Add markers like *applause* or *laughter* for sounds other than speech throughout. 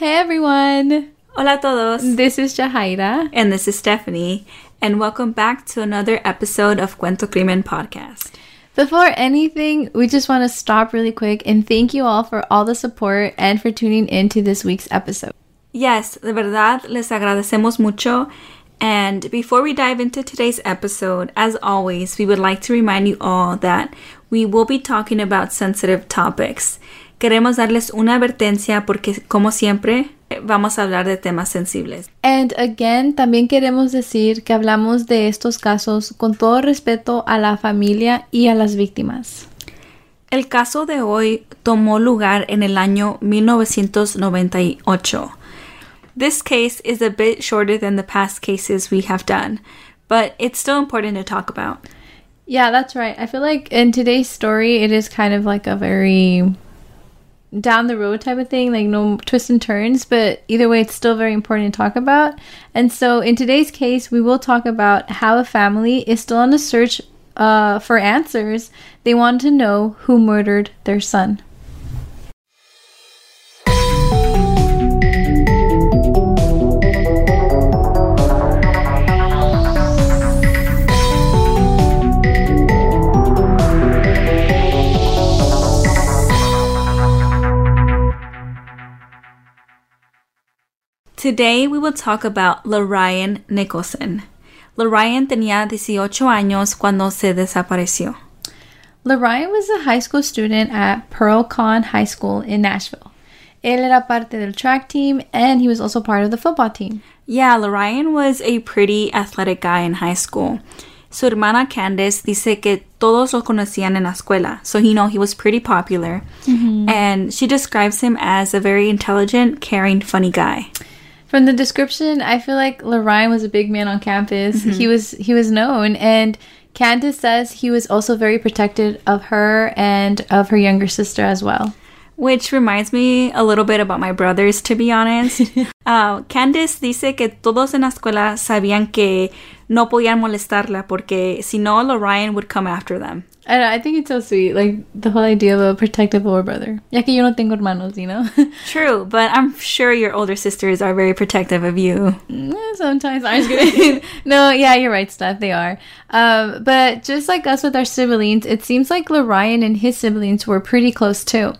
Hey everyone! Hola a todos. This is Jahaira. And this is Stephanie. And welcome back to another episode of Cuento Crimen Podcast. Before anything, we just want to stop really quick and thank you all for all the support and for tuning in to this week's episode. Yes, de verdad, les agradecemos mucho. And before we dive into today's episode, as always, we would like to remind you all that we will be talking about sensitive topics. Queremos darles una advertencia porque, como siempre, vamos a hablar de temas sensibles. And again, también queremos decir que hablamos de estos casos con todo respeto a la familia y a las víctimas. El caso de hoy tomó lugar en el año 1998. This case is a bit shorter than the past cases we have done, but it's still important to talk about. Yeah, that's right. I feel like in today's story, it is kind of like a very down the road type of thing, like no twists and turns, but either way, it's still very important to talk about. And so, in today's case, we will talk about how a family is still on the search uh, for answers. They want to know who murdered their son. Today we will talk about LeRyan Nicholson. LeRyan tenía 18 años cuando se desapareció. LeRyan was a high school student at Pearl-Cohn High School in Nashville. Él era parte del track team and he was also part of the football team. Yeah, LeRyan was a pretty athletic guy in high school. Su hermana Candace dice que todos lo conocían en la escuela, so you know he was pretty popular. Mm-hmm. And she describes him as a very intelligent, caring, funny guy. From the description, I feel like LeRyan was a big man on campus. Mm-hmm. He was he was known, and Candace says he was also very protective of her and of her younger sister as well. Which reminds me a little bit about my brothers, to be honest. *laughs* uh, Candace dice que todos en la escuela sabían que no podían molestarla porque si no, LeRyan would come after them. I, I think it's so sweet, like the whole idea of a protective older brother. Ya que yo no tengo hermanos, you know. *laughs* True, but I'm sure your older sisters are very protective of you. Mm, sometimes I'm just kidding. *laughs* no, yeah, you're right, Steph. They are. Um, but just like us with our siblings, it seems like LeRyan and his siblings were pretty close too.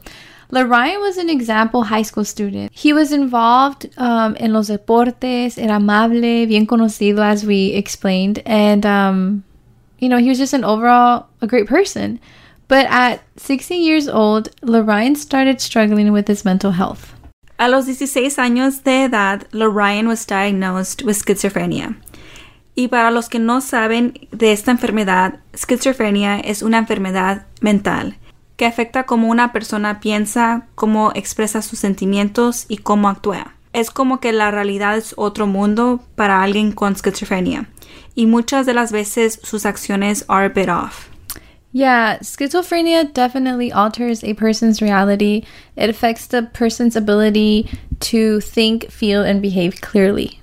LeRyan was an example high school student. He was involved um, in los deportes, era amable, bien conocido, as we explained, and um, you know, he was just an overall a great person. But at 16 years old, LeRyan started struggling with his mental health. A los 16 años de edad, LeRyan was diagnosed with schizophrenia. Y para los que no saben de esta enfermedad, schizophrenia es una enfermedad mental que afecta cómo una persona piensa, cómo expresa sus sentimientos y cómo actúa. Es como que la realidad es otro mundo para alguien con schizophrenia y muchas de las veces sus acciones are a bit off. Yeah, schizophrenia definitely alters a person's reality. It affects the person's ability to think, feel, and behave clearly.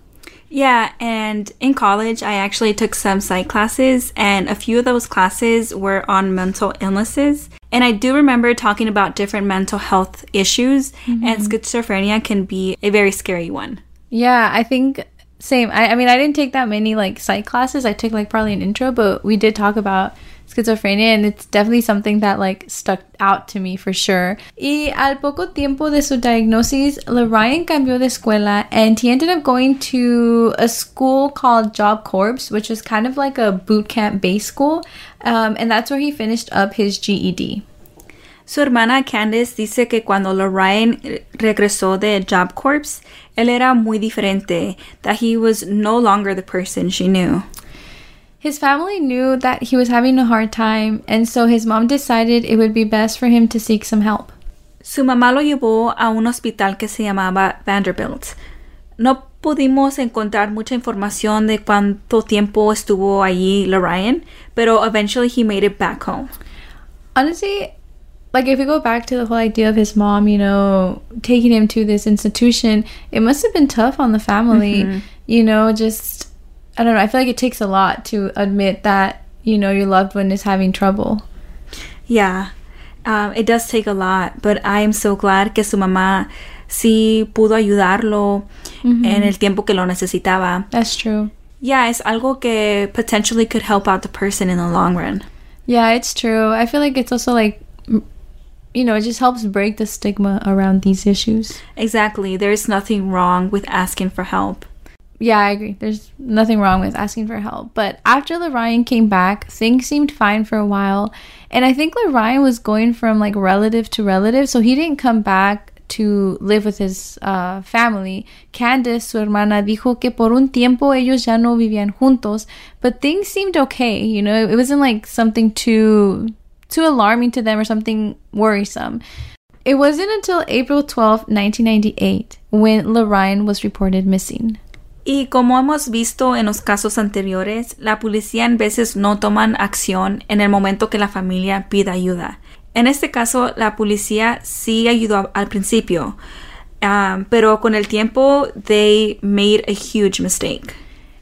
Yeah, and in college, I actually took some psych classes, and a few of those classes were on mental illnesses. And I do remember talking about different mental health issues, mm-hmm. and schizophrenia can be a very scary one. Yeah, I think same. I, I mean, I didn't take that many like psych classes. I took like probably an intro, but we did talk about schizophrenia and it's definitely something that like stuck out to me for sure. Y al poco tiempo de su diagnosis, LeRyan cambió de escuela and he ended up going to a school called Job Corps, which is kind of like a boot camp base school. Um, and that's where he finished up his GED. Su hermana Candace dice que cuando LeRyan regresó de Job Corps, él era muy diferente, that he was no longer the person she knew. His family knew that he was having a hard time, and so his mom decided it would be best for him to seek some help. Su mamá lo llevó a un hospital que se llamaba Vanderbilt. No pudimos encontrar mucha información de cuánto tiempo estuvo allí LeRyan, pero eventually he made it back home. Honestly, like if we go back to the whole idea of his mom, you know, taking him to this institution, it must have been tough on the family, mm-hmm. you know, just I don't know, I feel like it takes a lot to admit that, you know, your loved one is having trouble. Yeah. Um, it does take a lot, but I am so glad que su mamá sí pudo ayudarlo en el tiempo que lo necesitaba. That's true. Yeah, it's algo que potentially could help out the person in the long run. Yeah, it's true. I feel like it's also like, you know, it just helps break the stigma around these issues. Exactly. There's nothing wrong with asking for help. Yeah, I agree. There's nothing wrong with asking for help. But after LeRyan came back, things seemed fine for a while. And I think LeRyan was going from like relative to relative, so he didn't come back to live with his uh, family. Candace, su hermana, dijo que por un tiempo ellos ya no vivían juntos, but things seemed okay. You know, it wasn't like something too too alarming to them or something worrisome. It wasn't until April 12, 1998, when LeRyan was reported missing. Y como hemos visto en los casos anteriores, la policía en veces no toman acción en el momento que la familia pida ayuda. En este caso, la policía sí ayudó al principio, um, pero con el tiempo, they made a huge mistake.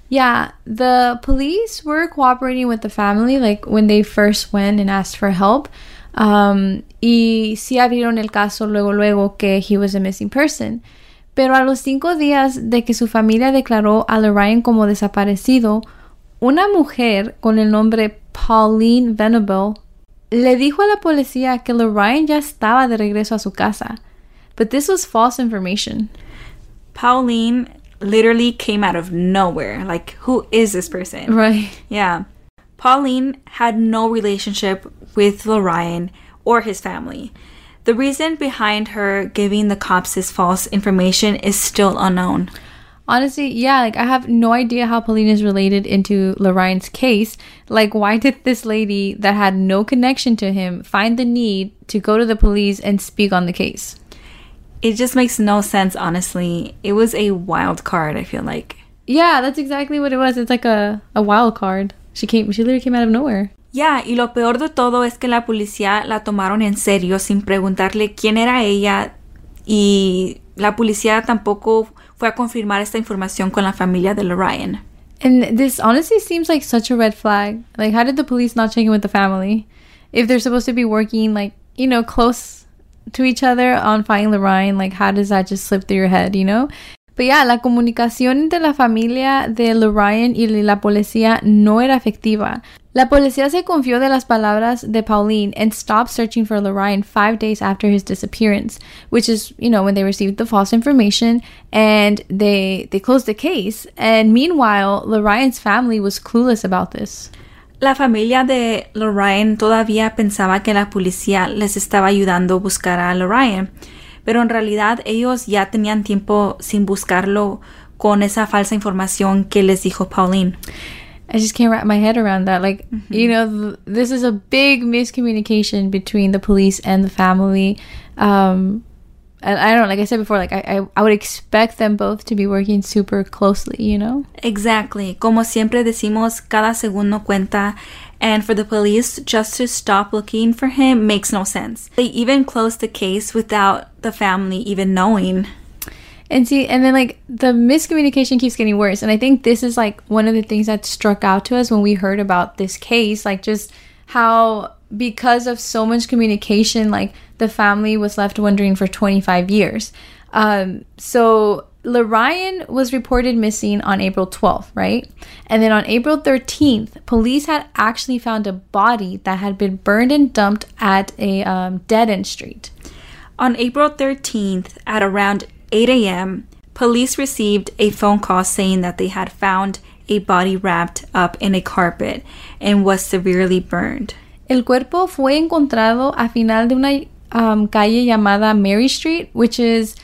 Yeah, the police were cooperating with the family, like when they first went and asked for help. Um, y sí abrieron el caso luego, luego que he was a missing person. Pero a los cinco días de que su familia declaró a Lorraine como desaparecido, una mujer con el nombre Pauline Venable le dijo a la policía que Lorraine ya estaba de regreso a su casa. But this was false information. Pauline literally came out of nowhere. Like, who is this person? Right. Yeah. Pauline had no relationship with Lorian or his family. The reason behind her giving the cops this false information is still unknown. Honestly, yeah, like I have no idea how Pauline is related into LeRyan's case. Like, why did this lady that had no connection to him find the need to go to the police and speak on the case? It just makes no sense, honestly. It was a wild card, I feel like. Yeah, that's exactly what it was. It's like a, a wild card. She came she literally came out of nowhere. Ya, y lo peor de todo es que la policía la tomaron en serio sin preguntarle quién era ella y la policía tampoco fue a confirmar esta información con la familia de Lorraine. And this honestly seems like such a red flag. Like how did the police not check in with the family? If they're supposed to be working like, you know, close to each other on finding Lorraine, like how does that just slip through your head, you know? But yeah, la comunicación entre la familia de Lorraine y la policía no era efectiva. La policía se confió de las palabras de Pauline and stopped searching for Lorraine five days after his disappearance, which is, you know, when they received the false information and they they closed the case. And meanwhile, Lorraine's family was clueless about this. La familia de Lorraine todavía pensaba que la policía les estaba ayudando a buscar a Lorraine, pero en realidad ellos ya tenían tiempo sin buscarlo con esa falsa información que les dijo Pauline. I just can't wrap my head around that. Like, you know, th- this is a big miscommunication between the police and the family. Um, and I don't know, like I said before, like I, I, I would expect them both to be working super closely, you know? Exactly. Como siempre decimos, cada segundo cuenta. And for the police just to stop looking for him makes no sense. They even closed the case without the family even knowing. And see, and then like the miscommunication keeps getting worse. And I think this is like one of the things that struck out to us when we heard about this case, like just how because of so much communication, like the family was left wondering for 25 years. Um, so LeRyan was reported missing on April 12th, right? And then on April 13th, police had actually found a body that had been burned and dumped at a um, dead end street. On April 13th, at around 8 a.m., police received a phone call saying that they had found a body wrapped up in a carpet and was severely burned. El cuerpo fue encontrado a final de una um, calle llamada Mary Street, which is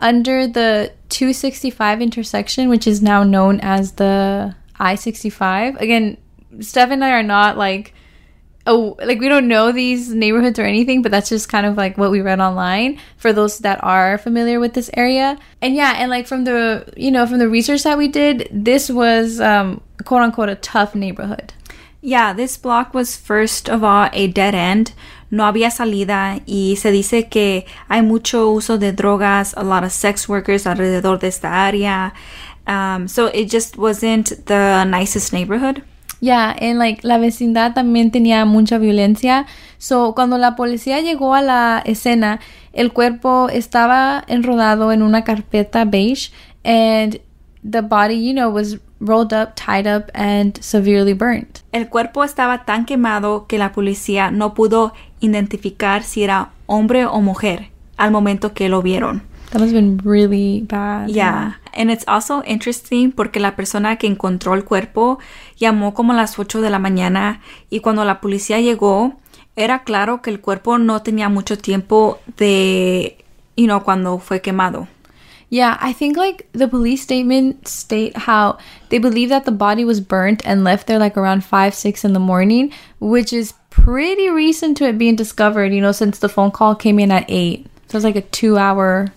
under the 265 intersection, which is now known as the I 65. Again, Steph and I are not like, oh, like we don't know these neighborhoods or anything, but that's just kind of like what we read online for those that are familiar with this area. And yeah, and like from the, you know, from the research that we did, this was um, quote unquote a tough neighborhood. Yeah, this block was first of all a dead end. No había salida y se dice que hay mucho uso de drogas, a lot of sex workers alrededor de esta área. Um, so it just wasn't the nicest neighborhood. Yeah, en like la vecindad también tenía mucha violencia. So, cuando la policía llegó a la escena, el cuerpo estaba enrodado en una carpeta beige and the body, you know, was rolled up, tied up and severely burnt. El cuerpo estaba tan quemado que la policía no pudo identificar si era hombre o mujer al momento que lo vieron. That must have been really bad. Yeah. And it's also interesting porque la persona que encontró el cuerpo llamó como a las 8 de la mañana y cuando la policía llegó era claro que el cuerpo no tenía mucho tiempo de, you know, cuando fue quemado. Yeah, I think like the police statement state how they believe that the body was burnt and left there like around 5 6 in the morning, which is pretty recent to it being discovered, you know, since the phone call came in at 8. So it's like a 2 hour,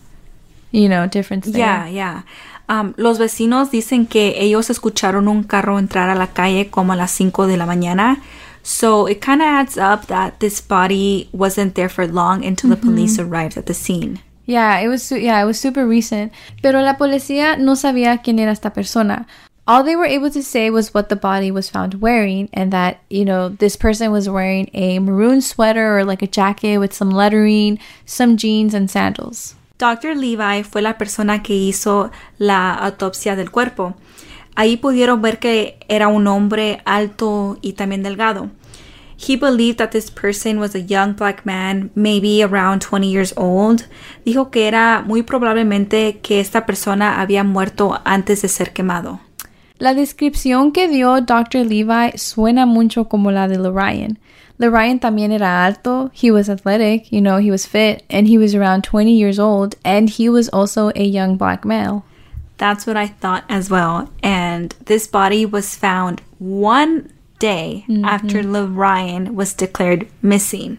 you know, difference there. Yeah, yeah. Um, los vecinos dicen que ellos escucharon un carro entrar a la calle como a las 5 de la mañana. So it kind of adds up that this body wasn't there for long until the police arrived at the scene. Yeah, it was yeah, it was super recent. Pero la policía no sabía quién era esta persona. All they were able to say was what the body was found wearing and that, you know, this person was wearing a maroon sweater or like a jacket with some lettering, some jeans and sandals. Dr. Levi fue la persona que hizo la autopsia del cuerpo. Ahí pudieron ver que era un hombre alto y también delgado. He believed that this person was a young black man, maybe around 20 years old. Dijo que era muy probablemente que esta persona había muerto antes de ser quemado. La descripción que dio Dr. Levi suena mucho como la de LeRyan. LeRyan también era alto, he was athletic, you know, he was fit, and he was around 20 years old, and he was also a young black male. That's what I thought as well. And this body was found one day after Lorraine was declared missing.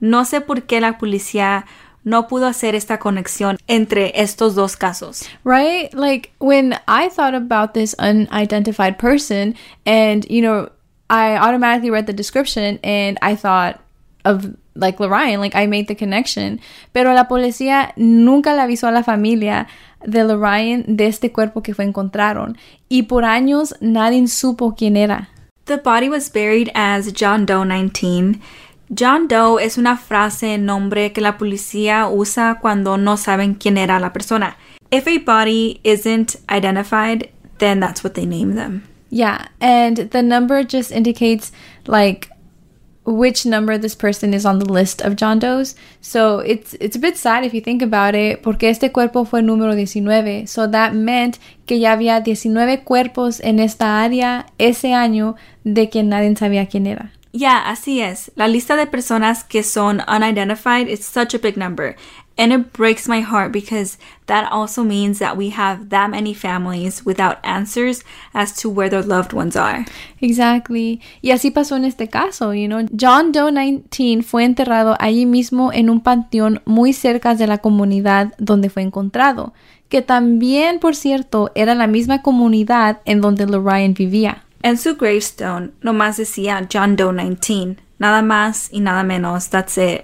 No sé por qué la policía no pudo hacer esta conexión entre estos dos casos. Right? Like when I thought about this unidentified person and, you know, I automatically read the description and I thought of like Lorraine, like I made the connection. Pero la policía nunca le avisó a la familia de Lorraine de este cuerpo que fue encontraron. Y por años nadie supo quién era. The body was buried as John Doe 19. John Doe es una frase, nombre que la policía usa cuando no saben quién era la persona. If a body isn't identified, then that's what they name them. Yeah, and the number just indicates like which number this person is on the list of John Doe's. So it's it's a bit sad if you think about it, porque este cuerpo fue número 19. So that meant que ya había 19 cuerpos en esta área ese año de que nadie sabía quién era. Yeah, así es. La lista de personas que son unidentified is such a big number. And it breaks my heart because that also means that we have that many families without answers as to where their loved ones are. Exactly. Y así pasó en este caso, you know. John Doe 19 fue enterrado allí mismo en un panteón muy cerca de la comunidad donde fue encontrado, que también, por cierto, era la misma comunidad en donde Lorraine vivía. En su gravestone nomás decía John Doe 19. Nada más y nada menos. That's it.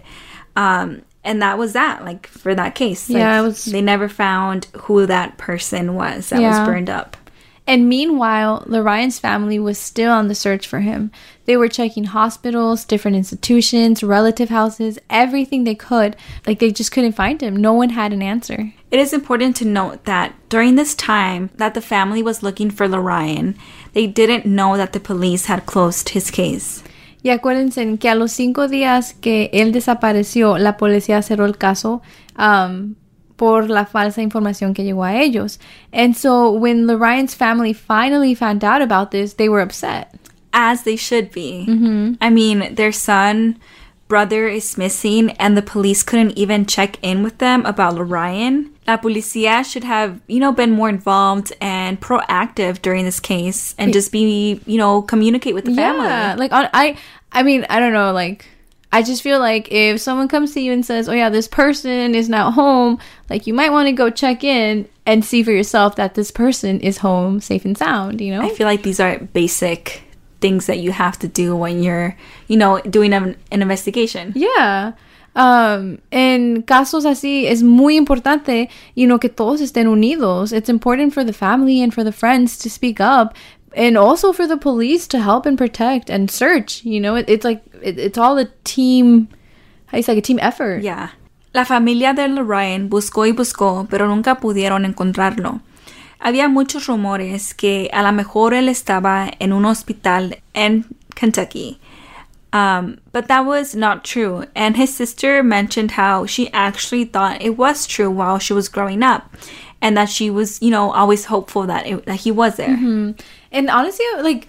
Um, and that was that, like, for that case. Like, Yeah, was- They never found who that person was that Yeah. was burned up. And meanwhile, LeRyan's family was still on the search for him. They were checking hospitals, different institutions, relative houses, everything they could. Like they just couldn't find him. No one had an answer. It is important to note that during this time that the family was looking for LeRyan, they didn't know that the police had closed his case. Y acuérdense que a los cinco días que él desapareció, la policía cerró el caso um, por la falsa información que llegó a ellos. And so when Lorraine's family finally found out about this, they were upset. As they should be. I mean, their son, brother is missing, and the police couldn't even check in with them about LeRyan. La policía should have, you know, been more involved and proactive during this case and just be, you know, communicate with the family. Yeah, like on, I, I mean, I don't know, like. I just feel like if someone comes to you and says, "Oh yeah, this person is not home," like you might want to go check in and see for yourself that this person is home, safe and sound. You know? I feel like these are basic things that you have to do when you're, you know, doing an, an investigation. Yeah. Um, en casos así es muy importante, you know, que todos estén unidos. It's important for the family and for the friends to speak up and also for the police to help and protect and search. You know, it, it's like it, it's all a team. It's like a team effort. Yeah. La familia de LeRyan buscó y buscó, pero nunca pudieron encontrarlo. Había muchos rumores que a lo mejor él estaba en un hospital en Kentucky. Um, but that was not true, and his sister mentioned how she actually thought it was true while she was growing up, and that she was, you know, always hopeful that it, that he was there. And honestly, like,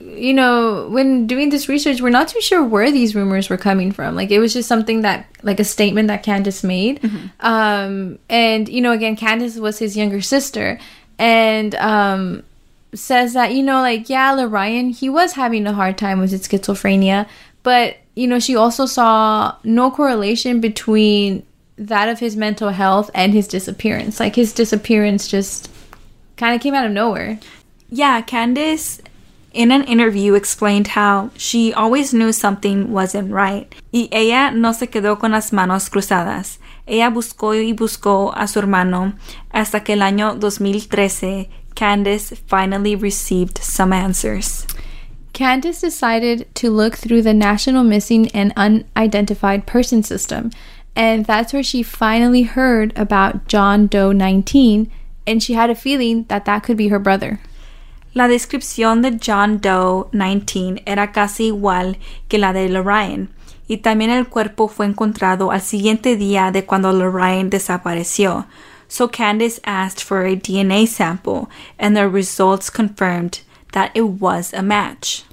you know, when doing this research, we're not too sure where these rumors were coming from. Like, it was just something that, like, a statement that Candace made. Um, and, you know, again, Candace was his younger sister. And, um, says that, you know, like, yeah, LeRyan, he was having a hard time with his schizophrenia, but, you know, she also saw no correlation between that of his mental health and his disappearance. Like, his disappearance just kind of came out of nowhere. Yeah, Candace, in an interview, explained how she always knew something wasn't right. Y ella no se quedó con las manos cruzadas. Ella buscó y buscó a su hermano hasta que el año 2013 Candace finally received some answers. Candace decided to look through the National Missing and Unidentified Person System, and that's where she finally heard about John Doe 19, and she had a feeling that that could be her brother. La descripción de John Doe 19 era casi igual que la de LeRyan, y también el cuerpo fue encontrado al siguiente día de cuando LeRyan desapareció. So Candace asked for a DNA sample, and the results confirmed that it was a match.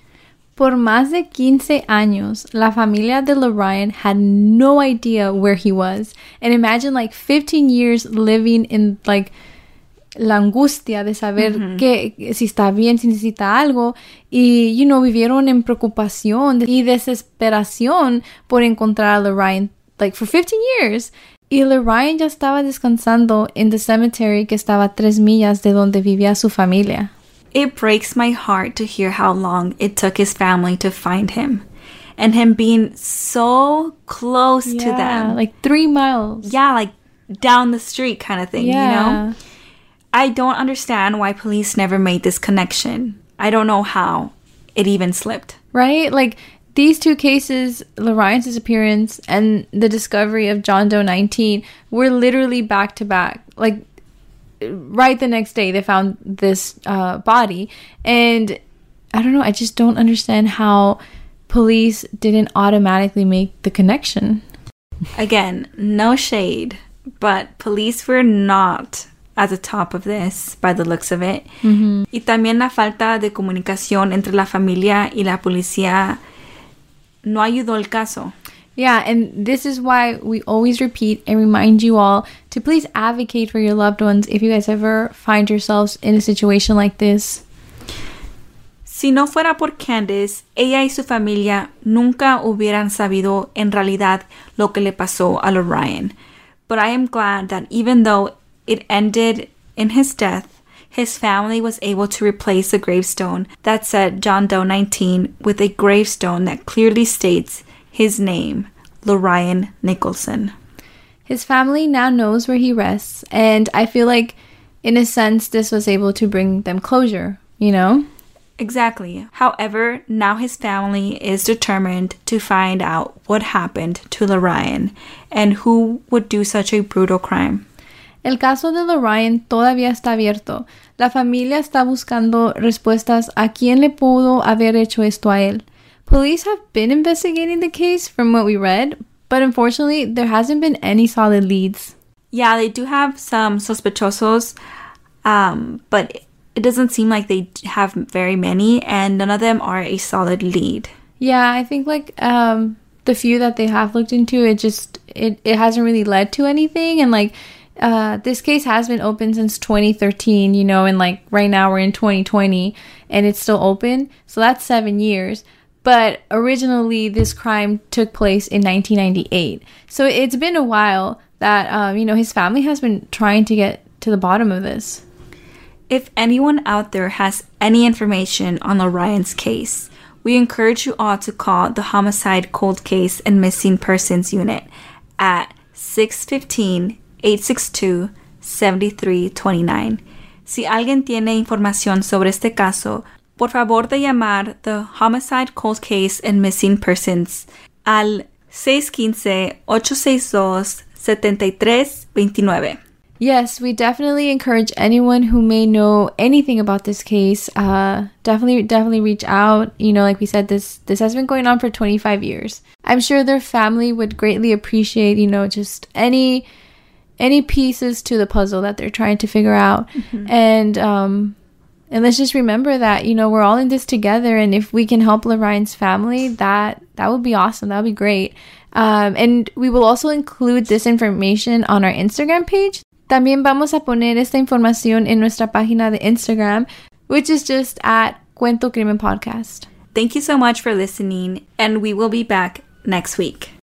Por más de 15 años, la familia de LeRyan had no idea where he was. And imagine like 15 years living in like la angustia de saber que si está bien, si necesita algo y you know vivieron en preocupación y desesperación por encontrar a Lorraine like for 15 years. Y Lorraine ya estaba descansando en the cemetery que estaba a tres millas de donde vivía su familia. It breaks my heart to hear how long it took his family to find him. And him being so close to them. like three miles. yeah, like down the street kind of thing, you know? I don't understand why police never made this connection. I don't know how it even slipped. right? Like these two cases, LeRyan's disappearance and the discovery of John Doe 19, were literally back to back. Like right the next day, they found this uh, body, and I don't know. I just don't understand how police didn't automatically make the connection. Again, no shade, but police were not at the top of this by the looks of it. Mm-hmm. Y también la falta de comunicación entre la familia y la policía no ayudó el caso. Yeah, and this is why we always repeat and remind you all to please advocate for your loved ones if you guys ever find yourselves in a situation like this. Si no fuera por Candace, ella y su familia nunca hubieran sabido en realidad lo que le pasó a LeRyan. But I am glad that even though it ended in his death, his family was able to replace the gravestone that said John Doe 19 with a gravestone that clearly states his name, LeRyan Nicholson. His family now knows where he rests, and I feel like, in a sense, this was able to bring them closure, you know? Exactly. However, now his family is determined to find out what happened to LeRyan and who would do such a brutal crime. El caso de LeRyan todavía está abierto. La familia está buscando respuestas a quién le pudo haber hecho esto a él. Police have been investigating the case from what we read, but unfortunately, there hasn't been any solid leads. Yeah, they do have some sospechosos, um, but it doesn't seem like they have very many, and none of them are a solid lead. Yeah, I think like um the few that they have looked into, it just it, it hasn't really led to anything and like uh this case has been open since 2013, you know, and like right now we're in 2020 and it's still open. So that's 7 years. But originally this crime took place in 1998. So it's been a while that um you know his family has been trying to get to the bottom of this. If anyone out there has any information on LeRyan's case, we encourage you all to call the Homicide Cold Case and Missing Persons Unit at 615 862 7329. Si alguien tiene información sobre este caso, por favor de llamar The Homicide Cold Case and Missing Persons al 615-862-7329. Yes, we definitely encourage anyone who may know anything about this case. Uh, definitely, definitely reach out. You know, like we said, this this has been going on for 25 years. I'm sure their family would greatly appreciate, you know, just any any pieces to the puzzle that they're trying to figure out. And um, and let's just remember that you know we're all in this together, and if we can help LeRyan's family, that that would be awesome. That would be great. Um, and we will also include this information on our Instagram page. También vamos a poner esta información en nuestra página de Instagram, which is just at Cuento Crimen Podcast. Thank you so much for listening, and we will be back next week.